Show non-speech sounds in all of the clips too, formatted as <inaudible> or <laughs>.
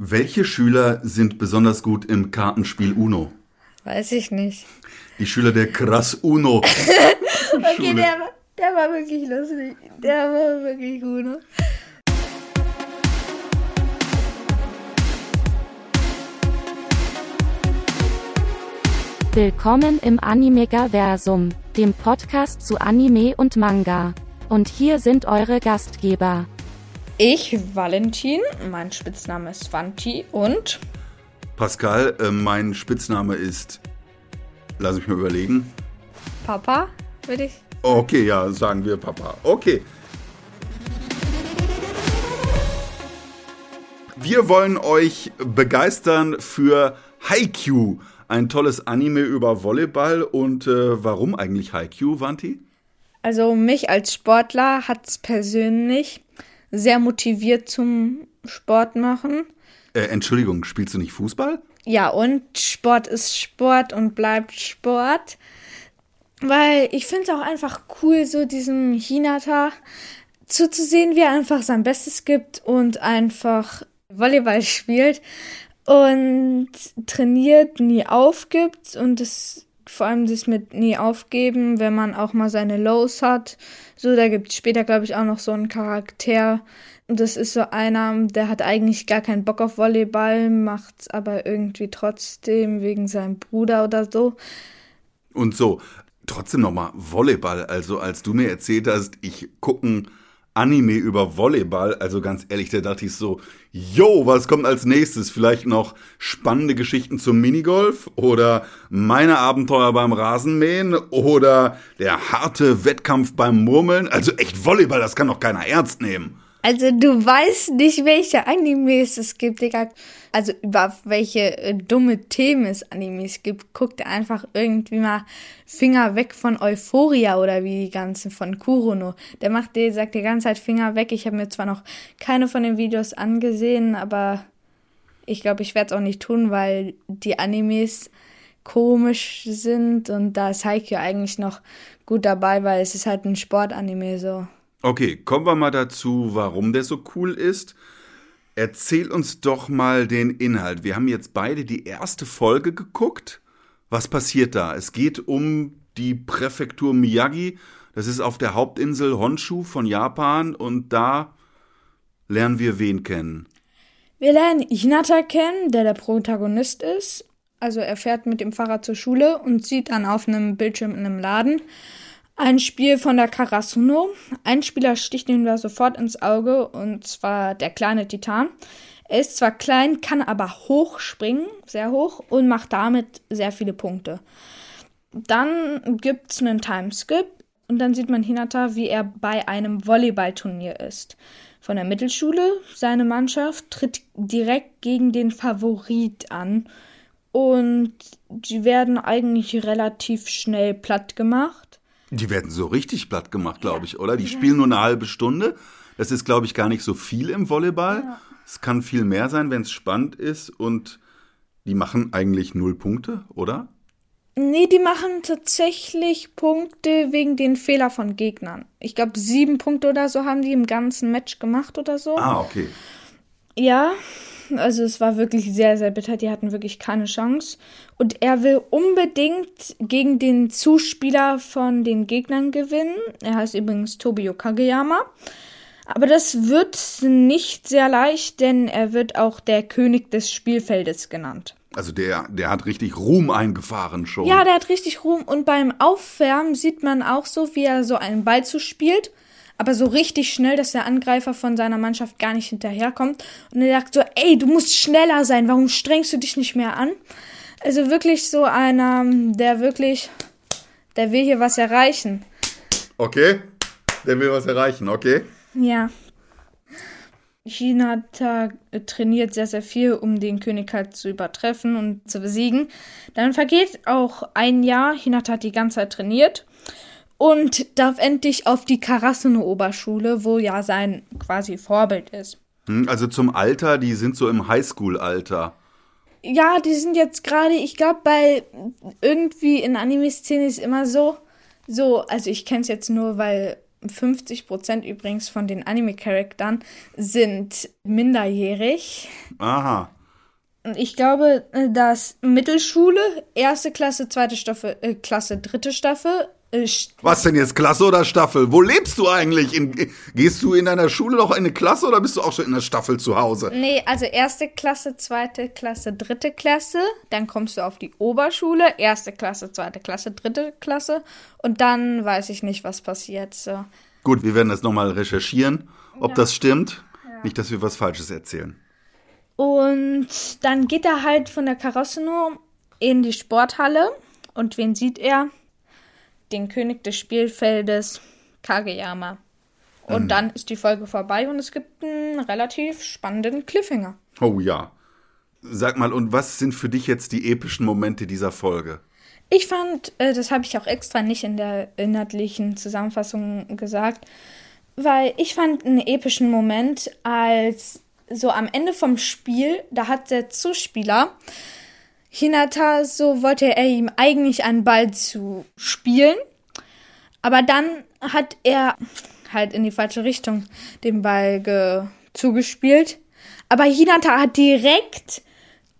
Welche Schüler sind besonders gut im Kartenspiel Uno? Weiß ich nicht. Die Schüler der Krass Uno. <laughs> okay, der, der war wirklich lustig. Der war wirklich. Ne? Willkommen im Animegaversum, dem Podcast zu Anime und Manga. Und hier sind eure Gastgeber. Ich, Valentin, mein Spitzname ist Vanti und Pascal, äh, mein Spitzname ist. Lass mich mal überlegen. Papa, würde ich. Okay, ja, sagen wir Papa. Okay. Wir wollen euch begeistern für Haikyuu, ein tolles Anime über Volleyball. Und äh, warum eigentlich Haikyuu, Vanti? Also mich als Sportler hat es persönlich sehr motiviert zum Sport machen. Äh, Entschuldigung, spielst du nicht Fußball? Ja, und Sport ist Sport und bleibt Sport. Weil ich finde es auch einfach cool, so diesem Hinata zuzusehen, wie er einfach sein Bestes gibt und einfach Volleyball spielt und trainiert, nie aufgibt und das vor allem das mit nie aufgeben, wenn man auch mal seine Lows hat. So, da gibt es später, glaube ich, auch noch so einen Charakter. Und das ist so einer, der hat eigentlich gar keinen Bock auf Volleyball, macht's aber irgendwie trotzdem wegen seinem Bruder oder so. Und so, trotzdem nochmal Volleyball. Also, als du mir erzählt hast, ich gucken Anime über Volleyball, also ganz ehrlich, da dachte ich so, yo, was kommt als nächstes? Vielleicht noch spannende Geschichten zum Minigolf oder meine Abenteuer beim Rasenmähen oder der harte Wettkampf beim Murmeln? Also echt Volleyball, das kann doch keiner ernst nehmen. Also du weißt nicht, welche Animes es gibt, Digga. Also über welche äh, dumme Themen es Animes gibt. Guck dir einfach irgendwie mal Finger weg von Euphoria oder wie die ganzen von Kurono. Der macht dir, sagt die ganze Zeit Finger weg. Ich habe mir zwar noch keine von den Videos angesehen, aber ich glaube, ich werde es auch nicht tun, weil die Animes komisch sind und da ist Haikyuu eigentlich noch gut dabei, weil es ist halt ein Sportanime so. Okay, kommen wir mal dazu, warum der so cool ist. Erzähl uns doch mal den Inhalt. Wir haben jetzt beide die erste Folge geguckt. Was passiert da? Es geht um die Präfektur Miyagi. Das ist auf der Hauptinsel Honshu von Japan und da lernen wir wen kennen. Wir lernen Hinata kennen, der der Protagonist ist. Also er fährt mit dem Fahrrad zur Schule und sieht dann auf einem Bildschirm in einem Laden ein Spiel von der Karasuno. Ein Spieler sticht ihm da sofort ins Auge, und zwar der kleine Titan. Er ist zwar klein, kann aber hoch springen, sehr hoch, und macht damit sehr viele Punkte. Dann gibt es einen Timeskip und dann sieht man Hinata, wie er bei einem Volleyballturnier ist. Von der Mittelschule. Seine Mannschaft tritt direkt gegen den Favorit an. Und sie werden eigentlich relativ schnell platt gemacht. Die werden so richtig platt gemacht, glaube ich, oder? Die ja. spielen nur eine halbe Stunde. Das ist, glaube ich, gar nicht so viel im Volleyball. Ja. Es kann viel mehr sein, wenn es spannend ist. Und die machen eigentlich null Punkte, oder? Nee, die machen tatsächlich Punkte wegen den Fehler von Gegnern. Ich glaube, sieben Punkte oder so haben die im ganzen Match gemacht oder so. Ah, okay. Ja, also es war wirklich sehr, sehr bitter. Die hatten wirklich keine Chance. Und er will unbedingt gegen den Zuspieler von den Gegnern gewinnen. Er heißt übrigens Tobio Kageyama. Aber das wird nicht sehr leicht, denn er wird auch der König des Spielfeldes genannt. Also der, der hat richtig Ruhm eingefahren schon. Ja, der hat richtig Ruhm. Und beim Aufwärmen sieht man auch so, wie er so einen Ball zuspielt aber so richtig schnell, dass der Angreifer von seiner Mannschaft gar nicht hinterherkommt. Und er sagt so, ey, du musst schneller sein, warum strengst du dich nicht mehr an? Also wirklich so einer, der wirklich, der will hier was erreichen. Okay, der will was erreichen, okay. Ja. China hat trainiert sehr, sehr viel, um den König halt zu übertreffen und zu besiegen. Dann vergeht auch ein Jahr. Hinata hat die ganze Zeit trainiert und darf endlich auf die Karasuno-Oberschule, wo ja sein quasi Vorbild ist. Hm, also zum Alter, die sind so im Highschool-Alter. Ja, die sind jetzt gerade, ich glaube, bei irgendwie in Anime-Szene ist immer so, so, also ich kenne es jetzt nur, weil 50% übrigens von den Anime-Charaktern sind minderjährig. Aha. Und ich glaube, äh, dass Mittelschule, erste Klasse, zweite Staffel, äh, Klasse, dritte Staffel. Äh, Was denn jetzt, Klasse oder Staffel? Wo lebst du eigentlich? In, gehst du in deiner Schule noch in eine Klasse oder bist du auch schon in der Staffel zu Hause? Nee, also erste Klasse, zweite Klasse, dritte Klasse. Dann kommst du auf die Oberschule, erste Klasse, zweite Klasse, dritte Klasse. Und dann weiß ich nicht, was passiert. So. Gut, wir werden das nochmal recherchieren, ob ja. das stimmt. Ja. Nicht, dass wir was Falsches erzählen. Und dann geht er halt von der Karosse nur in die Sporthalle. Und wen sieht er? Den König des Spielfeldes, Kageyama. Und mhm. dann ist die Folge vorbei und es gibt einen relativ spannenden Cliffhanger. Oh ja. Sag mal, und was sind für dich jetzt die epischen Momente dieser Folge? Ich fand, äh, das habe ich auch extra nicht in der inhaltlichen Zusammenfassung gesagt, weil ich fand einen epischen Moment, als so am Ende vom Spiel, da hat der Zuspieler Hinata, so wollte er ihm eigentlich einen Ball zu spielen, aber dann hat er halt in die falsche Richtung den Ball zugespielt. Aber Hinata hat direkt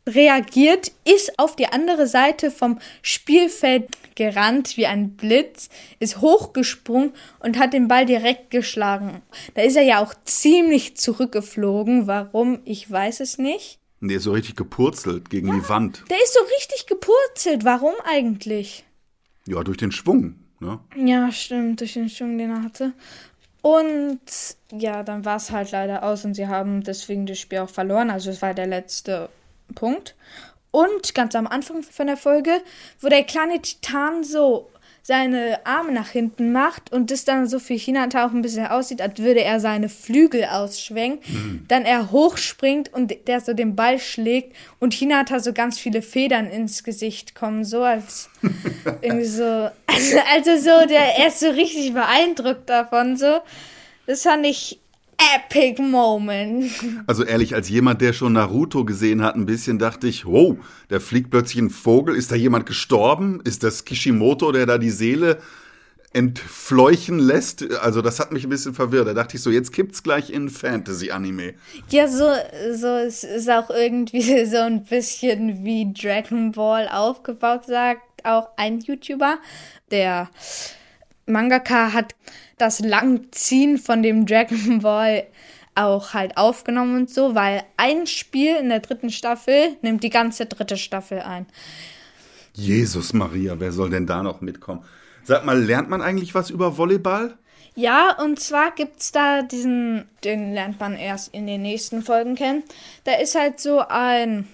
reagiert, ist auf die andere Seite vom Spielfeld gerannt wie ein Blitz, ist hochgesprungen und hat den Ball direkt geschlagen. Da ist er ja auch ziemlich zurückgeflogen. Warum? Ich weiß es nicht. Der ist so richtig gepurzelt gegen ja, die Wand. Der ist so richtig gepurzelt. Warum eigentlich? Ja, durch den Schwung, ne? Ja, stimmt, durch den Schwung, den er hatte. Und ja, dann war es halt leider aus und sie haben deswegen das Spiel auch verloren. Also es war der letzte Punkt. Und ganz am Anfang von der Folge, wo der kleine Titan so seine Arme nach hinten macht und das dann so für Hinata auch ein bisschen aussieht, als würde er seine Flügel ausschwenken, mhm. dann er hochspringt und der so den Ball schlägt und Hinata so ganz viele Federn ins Gesicht kommen, so als <laughs> irgendwie so, also, <laughs> also so, der, er ist so richtig beeindruckt davon, so. Das fand ich epic moment. Also ehrlich, als jemand, der schon Naruto gesehen hat, ein bisschen dachte ich, wow, da fliegt plötzlich ein Vogel. Ist da jemand gestorben? Ist das Kishimoto, der da die Seele entfleuchen lässt? Also das hat mich ein bisschen verwirrt. Da dachte ich so, jetzt kippt's gleich in Fantasy-Anime. Ja, so, so es ist auch irgendwie <laughs> so ein bisschen wie Dragon Ball aufgebaut, sagt auch ein YouTuber, der Mangaka hat das Langziehen von dem Dragon <laughs> Ball auch halt aufgenommen und so, weil ein Spiel in der dritten Staffel nimmt die ganze dritte Staffel ein. Jesus Maria, wer soll denn da noch mitkommen? Sag mal, lernt man eigentlich was über Volleyball? Ja, und zwar gibt es da diesen, den lernt man erst in den nächsten Folgen kennen. Da ist halt so ein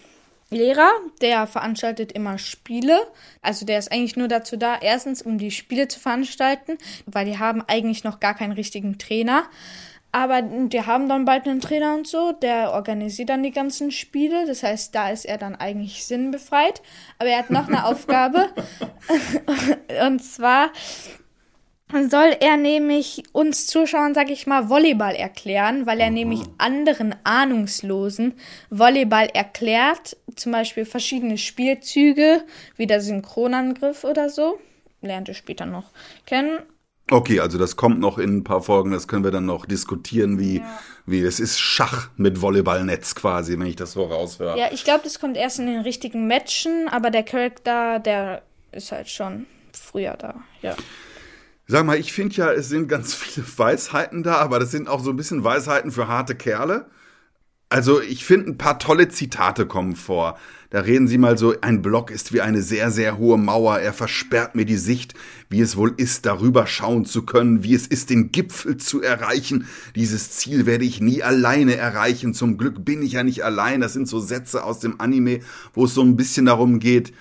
Lehrer, der veranstaltet immer Spiele. Also der ist eigentlich nur dazu da, erstens um die Spiele zu veranstalten, weil die haben eigentlich noch gar keinen richtigen Trainer. Aber die haben dann bald einen Trainer und so, der organisiert dann die ganzen Spiele. Das heißt, da ist er dann eigentlich sinnbefreit. Aber er hat noch eine <laughs> Aufgabe. <laughs> und zwar soll er nämlich uns Zuschauern, sag ich mal, Volleyball erklären, weil er mhm. nämlich anderen Ahnungslosen Volleyball erklärt, zum Beispiel verschiedene Spielzüge, wie der Synchronangriff oder so. Lernt ihr später noch kennen. Okay, also das kommt noch in ein paar Folgen, das können wir dann noch diskutieren, wie, ja. wie es ist Schach mit Volleyballnetz quasi, wenn ich das so raushöre. Ja, ich glaube, das kommt erst in den richtigen Matchen, aber der Charakter, der ist halt schon früher da, ja. Sag mal, ich finde ja, es sind ganz <laughs> viele Weisheiten da, aber das sind auch so ein bisschen Weisheiten für harte Kerle. Also ich finde, ein paar tolle Zitate kommen vor. Da reden sie mal so, ein Block ist wie eine sehr, sehr hohe Mauer. Er versperrt mir die Sicht, wie es wohl ist, darüber schauen zu können, wie es ist, den Gipfel zu erreichen. Dieses Ziel werde ich nie alleine erreichen. Zum Glück bin ich ja nicht allein. Das sind so Sätze aus dem Anime, wo es so ein bisschen darum geht,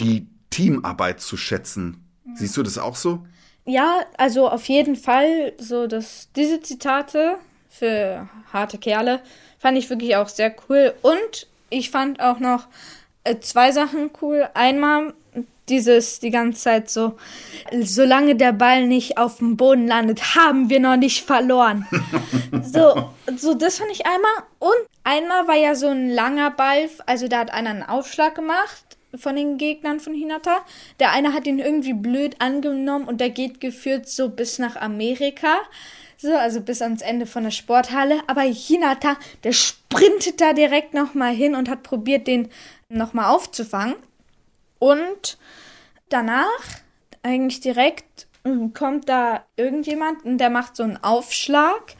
die Teamarbeit zu schätzen. Siehst du das auch so? Ja, also auf jeden Fall so, dass diese Zitate für harte Kerle fand ich wirklich auch sehr cool. Und ich fand auch noch äh, zwei Sachen cool. Einmal dieses die ganze Zeit so, solange der Ball nicht auf dem Boden landet, haben wir noch nicht verloren. <laughs> so, so, das fand ich einmal. Und einmal war ja so ein langer Ball, also da hat einer einen Aufschlag gemacht von den Gegnern von Hinata. Der eine hat ihn irgendwie blöd angenommen und der geht geführt so bis nach Amerika. So, also bis ans Ende von der Sporthalle. Aber Hinata, der sprintet da direkt nochmal hin und hat probiert, den nochmal aufzufangen. Und danach, eigentlich direkt, kommt da irgendjemand und der macht so einen Aufschlag.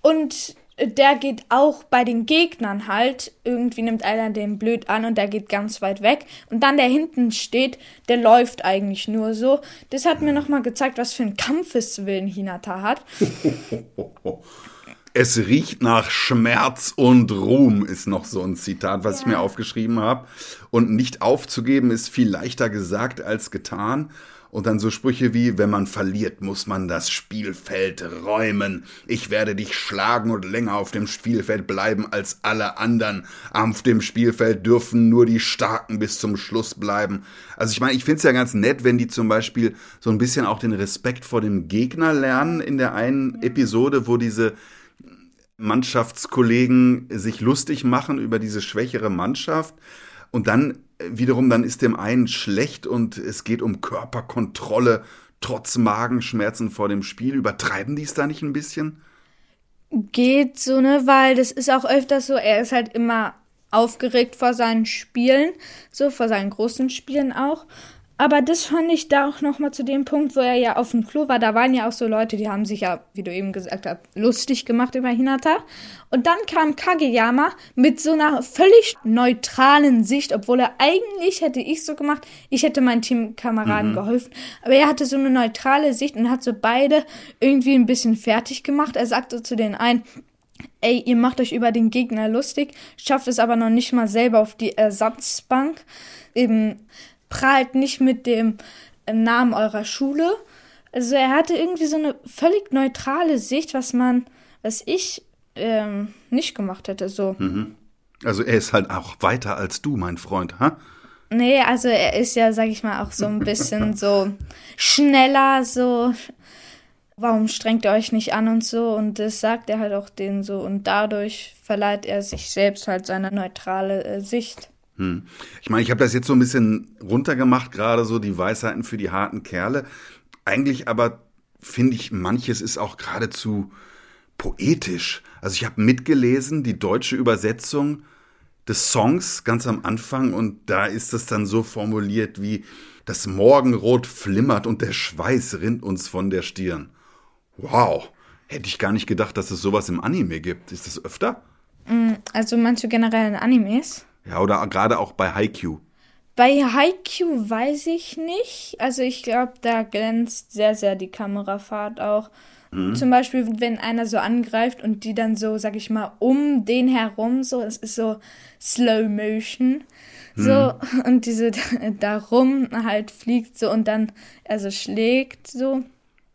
Und der geht auch bei den Gegnern halt. Irgendwie nimmt einer den blöd an und der geht ganz weit weg. Und dann der hinten steht, der läuft eigentlich nur so. Das hat mir nochmal gezeigt, was für einen Kampfeswillen Hinata hat. <laughs> Es riecht nach Schmerz und Ruhm, ist noch so ein Zitat, was ja. ich mir aufgeschrieben habe. Und nicht aufzugeben ist viel leichter gesagt als getan. Und dann so Sprüche wie, wenn man verliert, muss man das Spielfeld räumen. Ich werde dich schlagen und länger auf dem Spielfeld bleiben als alle anderen. Auf dem Spielfeld dürfen nur die Starken bis zum Schluss bleiben. Also ich meine, ich finde es ja ganz nett, wenn die zum Beispiel so ein bisschen auch den Respekt vor dem Gegner lernen in der einen Episode, wo diese Mannschaftskollegen sich lustig machen über diese schwächere Mannschaft. Und dann wiederum, dann ist dem einen schlecht und es geht um Körperkontrolle trotz Magenschmerzen vor dem Spiel. Übertreiben die es da nicht ein bisschen? Geht so, ne, weil das ist auch öfters so, er ist halt immer aufgeregt vor seinen Spielen, so vor seinen großen Spielen auch. Aber das fand ich da auch nochmal zu dem Punkt, wo er ja auf dem Klo war. Da waren ja auch so Leute, die haben sich ja, wie du eben gesagt hast, lustig gemacht über Hinata. Und dann kam Kageyama mit so einer völlig neutralen Sicht, obwohl er eigentlich hätte ich so gemacht, ich hätte meinen Teamkameraden mhm. geholfen. Aber er hatte so eine neutrale Sicht und hat so beide irgendwie ein bisschen fertig gemacht. Er sagte zu den einen, ey, ihr macht euch über den Gegner lustig, schafft es aber noch nicht mal selber auf die Ersatzbank. Eben prahlt nicht mit dem äh, Namen eurer Schule. Also er hatte irgendwie so eine völlig neutrale Sicht, was man, was ich ähm, nicht gemacht hätte. So. Mhm. Also er ist halt auch weiter als du, mein Freund, ha? Nee, also er ist ja, sag ich mal, auch so ein <laughs> bisschen so schneller, so warum strengt ihr euch nicht an und so und das sagt er halt auch denen so und dadurch verleiht er sich selbst halt seine neutrale äh, Sicht. Hm. Ich meine, ich habe das jetzt so ein bisschen runtergemacht, gerade so die Weisheiten für die harten Kerle. Eigentlich aber finde ich, manches ist auch geradezu poetisch. Also ich habe mitgelesen, die deutsche Übersetzung des Songs ganz am Anfang und da ist es dann so formuliert wie das Morgenrot flimmert und der Schweiß rinnt uns von der Stirn. Wow, hätte ich gar nicht gedacht, dass es sowas im Anime gibt. Ist das öfter? Mm, also meinst du generell in Animes? Ja, oder gerade auch bei Haikyuu. Bei Haikyuu weiß ich nicht. Also ich glaube, da glänzt sehr, sehr die Kamerafahrt auch. Mhm. Zum Beispiel, wenn einer so angreift und die dann so, sag ich mal, um den herum, so, es ist so Slow Motion. So, mhm. <laughs> und diese darum halt fliegt so und dann, also schlägt so.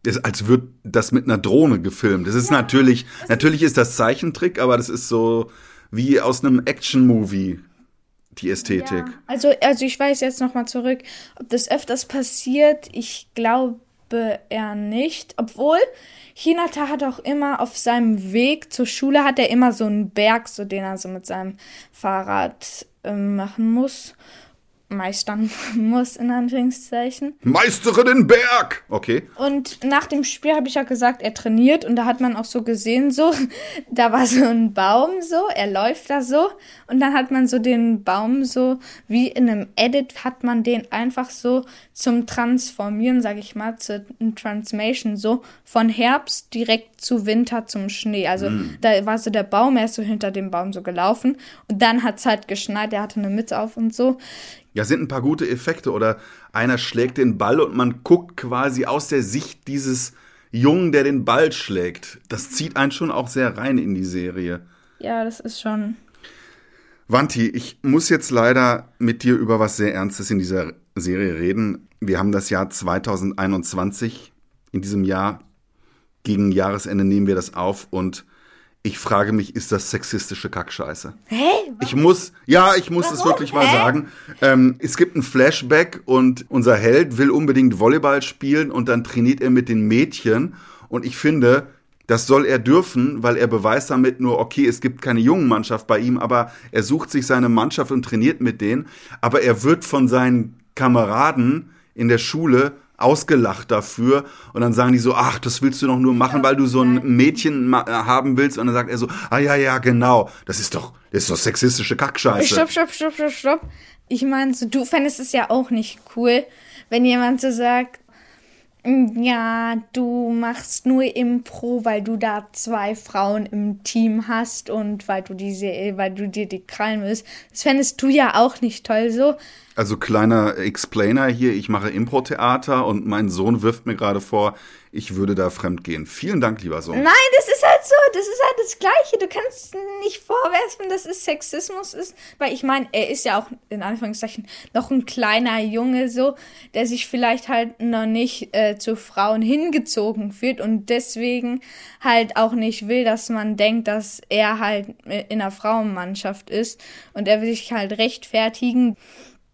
ist, als wird das mit einer Drohne gefilmt. Das ist ja, natürlich, das natürlich ist das Zeichentrick, aber das ist so wie aus einem Action-Movie die Ästhetik. Ja, also, also ich weiß jetzt nochmal zurück, ob das öfters passiert. Ich glaube eher nicht. Obwohl, Hinata hat auch immer auf seinem Weg zur Schule hat er immer so einen Berg, so den er so mit seinem Fahrrad äh, machen muss meistern <laughs> muss, in Anführungszeichen. Meistere den Berg! Okay. Und nach dem Spiel habe ich ja gesagt, er trainiert und da hat man auch so gesehen, so, <laughs> da war so ein Baum so, er läuft da so und dann hat man so den Baum so, wie in einem Edit hat man den einfach so zum Transformieren, sage ich mal, zur Transformation so, von Herbst direkt zu Winter zum Schnee. Also mm. da war so der Baum, er ist so hinter dem Baum so gelaufen und dann hat es halt geschneit, er hatte eine Mütze auf und so. Ja, sind ein paar gute Effekte. Oder einer schlägt den Ball und man guckt quasi aus der Sicht dieses Jungen, der den Ball schlägt. Das zieht einen schon auch sehr rein in die Serie. Ja, das ist schon. Wanti, ich muss jetzt leider mit dir über was sehr Ernstes in dieser Serie reden. Wir haben das Jahr 2021. In diesem Jahr, gegen Jahresende nehmen wir das auf und ich frage mich, ist das sexistische Kackscheiße? Hä? Ich muss, ja, ich muss Warum? es wirklich mal Hä? sagen. Ähm, es gibt ein Flashback und unser Held will unbedingt Volleyball spielen und dann trainiert er mit den Mädchen. Und ich finde, Das soll er dürfen, weil er beweist damit nur, okay, es gibt keine jungen Mannschaft bei ihm, aber er sucht sich seine Mannschaft und trainiert mit denen. Aber er wird von seinen Kameraden in der Schule ausgelacht dafür und dann sagen die so, ach, das willst du doch nur machen, weil du so ein Mädchen haben willst und dann sagt er so, ah ja, ja, genau, das ist doch, das ist doch sexistische Kackscheiße. Stopp, stopp, stopp, stopp, stopp. Ich meine, so, du fändest es ja auch nicht cool, wenn jemand so sagt, ja, du machst nur Impro, weil du da zwei Frauen im Team hast und weil du diese, weil du dir die krallen willst. Das fändest du ja auch nicht toll so. Also kleiner Explainer hier, ich mache Impro-Theater und mein Sohn wirft mir gerade vor, ich würde da fremd gehen. Vielen Dank, lieber Sohn. Nein, das ist halt so, das ist halt das Gleiche. Du kannst nicht vorwerfen, dass es Sexismus ist, weil ich meine, er ist ja auch in Anführungszeichen noch ein kleiner Junge so, der sich vielleicht halt noch nicht äh, zu Frauen hingezogen fühlt und deswegen halt auch nicht will, dass man denkt, dass er halt in einer Frauenmannschaft ist und er will sich halt rechtfertigen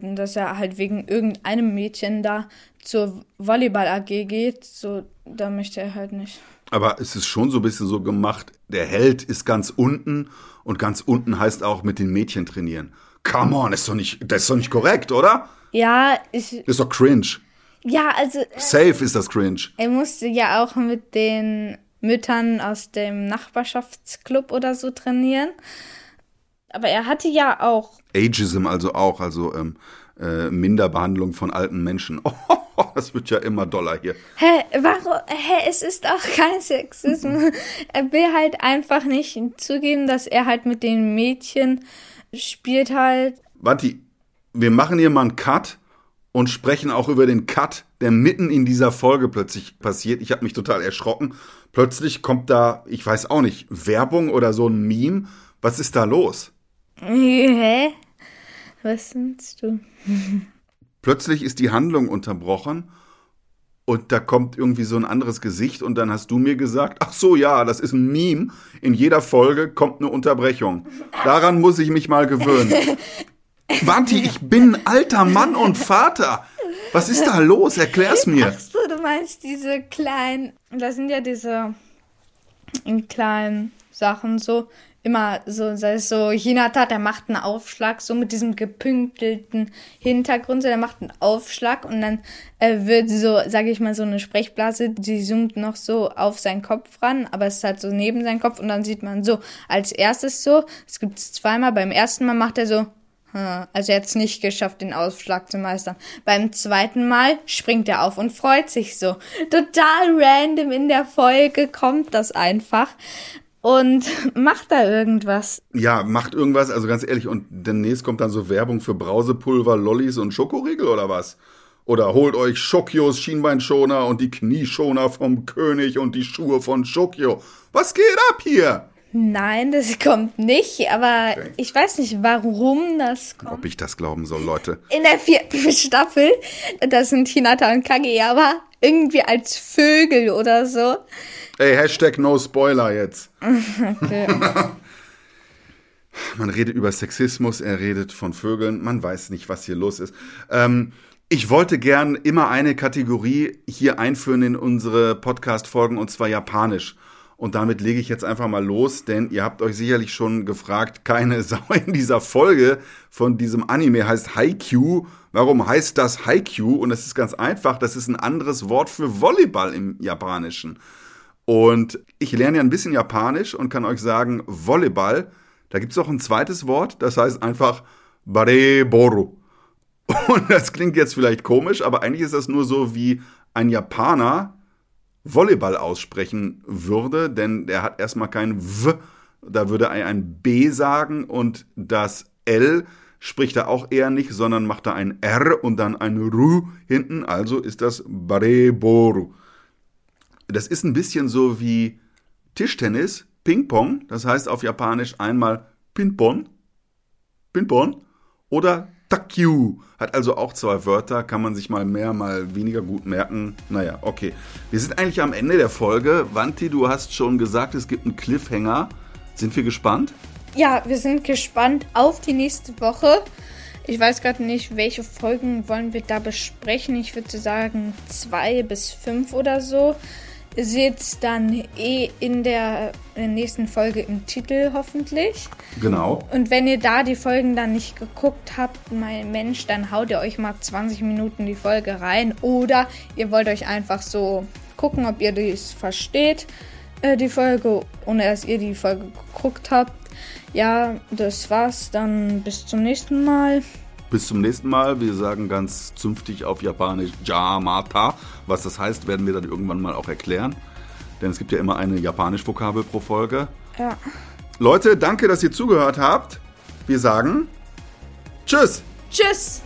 dass er halt wegen irgendeinem Mädchen da zur Volleyball AG geht, so da möchte er halt nicht. Aber es ist schon so ein bisschen so gemacht, der Held ist ganz unten und ganz unten heißt auch mit den Mädchen trainieren. Come on, ist doch nicht, das ist doch nicht korrekt, oder? Ja, ich. Das ist doch cringe. Ja, also. Safe ist das cringe. Er musste ja auch mit den Müttern aus dem Nachbarschaftsclub oder so trainieren. Aber er hatte ja auch. Ageism also auch, also ähm, äh, Minderbehandlung von alten Menschen. <laughs> Oh, das wird ja immer doller hier. Hä, warum? Hä, es ist auch kein Sexismus. er will halt einfach nicht zugeben, dass er halt mit den Mädchen spielt halt. Warte, wir machen hier mal einen Cut und sprechen auch über den Cut, der mitten in dieser Folge plötzlich passiert. Ich habe mich total erschrocken. Plötzlich kommt da, ich weiß auch nicht, Werbung oder so ein Meme. Was ist da los? Hä? Was nennst du? Plötzlich ist die Handlung unterbrochen und da kommt irgendwie so ein anderes Gesicht und dann hast du mir gesagt, ach so, ja, das ist ein Meme. In jeder Folge kommt eine Unterbrechung. Daran muss ich mich mal gewöhnen. <laughs> Wanti, ich bin ein alter Mann und Vater. Was ist da los? Erklär's mir. Ach so, du meinst diese kleinen, das sind ja diese kleinen Sachen so, immer so, sei es so, Hinata, der macht einen Aufschlag, so mit diesem gepünktelten Hintergrund, so, der macht einen Aufschlag und dann äh, wird so, sage ich mal, so eine Sprechblase, die zoomt noch so auf seinen Kopf ran, aber es ist halt so neben seinen Kopf und dann sieht man so, als erstes so, es gibt es zweimal, beim ersten Mal macht er so, hm, also er hat es nicht geschafft, den Aufschlag zu meistern. Beim zweiten Mal springt er auf und freut sich so. Total random in der Folge kommt das einfach und <laughs> macht da irgendwas. Ja, macht irgendwas, also ganz ehrlich, und demnächst kommt dann so Werbung für Brausepulver, Lollis und Schokoriegel oder was? Oder holt euch Schokios Schienbeinschoner und die Knieschoner vom König und die Schuhe von Schokio. Was geht ab hier? Nein, das kommt nicht, aber okay. ich weiß nicht, warum das kommt. Ob ich das glauben soll, Leute. In der vierten <laughs> Staffel, das sind Hinata und Kageyawa, irgendwie als Vögel oder so. Ey, Hashtag No Spoiler jetzt. <laughs> Okay. Man redet über Sexismus, er redet von Vögeln, man weiß nicht, was hier los ist. Ähm, ich wollte gern immer eine Kategorie hier einführen in unsere Podcast-Folgen und zwar Japanisch. Und damit lege ich jetzt einfach mal los, denn ihr habt euch sicherlich schon gefragt, keine <laughs> Sau in dieser Folge von diesem Anime heißt Haikyuu. Warum heißt das Haikyuu? Und es ist ganz einfach, das ist ein anderes Wort für Volleyball im Japanischen. Und ich lerne ja ein bisschen Japanisch und kann euch sagen, Volleyball, da gibt es auch ein zweites Wort, das heißt einfach Bareboru. Und das klingt jetzt vielleicht komisch, aber eigentlich ist das nur so, wie ein Japaner Volleyball aussprechen würde, denn der hat erstmal kein W, da würde er ein B sagen und das L spricht er auch eher nicht, sondern macht da ein R und dann ein Ru hinten, also ist das Bareboru das ist ein bisschen so wie Tischtennis, Ping-Pong, das heißt auf Japanisch einmal Pinpon, Pinpon oder Takyu. Hat also auch zwei Wörter, kann man sich mal mehr, mal weniger gut merken. Naja, okay. Wir sind eigentlich am Ende der Folge. Wanti, du hast schon gesagt, es gibt einen Cliffhanger. Sind wir gespannt? Ja, wir sind gespannt auf die nächste Woche. Ich weiß gerade nicht, welche Folgen wollen wir da besprechen. Ich würde sagen zwei bis fünf oder so. Ihr seht es dann eh in der, in der nächsten Folge im Titel hoffentlich. Genau. Und wenn ihr da die Folgen dann nicht geguckt habt, mein Mensch, dann haut ihr euch mal 20 Minuten die Folge rein. Oder ihr wollt euch einfach so gucken, ob ihr dies versteht, äh, die Folge, ohne dass ihr die Folge geguckt habt. Ja, das war's. Dann bis zum nächsten Mal. Bis zum nächsten Mal. Wir sagen ganz zünftig auf Japanisch Jamata. Was das heißt, werden wir dann irgendwann mal auch erklären. Denn es gibt ja immer eine Japanisch-Vokabel pro Folge. Ja. Leute, danke, dass ihr zugehört habt. Wir sagen Tschüss. Tschüss!